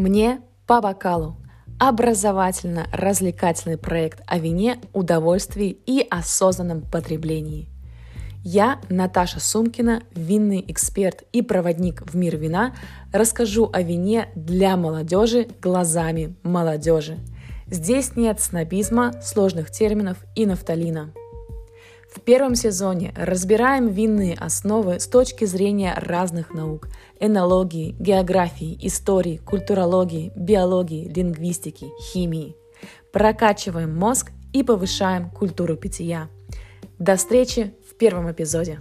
Мне по бокалу. Образовательно-развлекательный проект о вине, удовольствии и осознанном потреблении. Я, Наташа Сумкина, винный эксперт и проводник в мир вина, расскажу о вине для молодежи глазами молодежи. Здесь нет снобизма, сложных терминов и нафталина. В первом сезоне разбираем винные основы с точки зрения разных наук – энологии, географии, истории, культурологии, биологии, лингвистики, химии. Прокачиваем мозг и повышаем культуру питья. До встречи в первом эпизоде.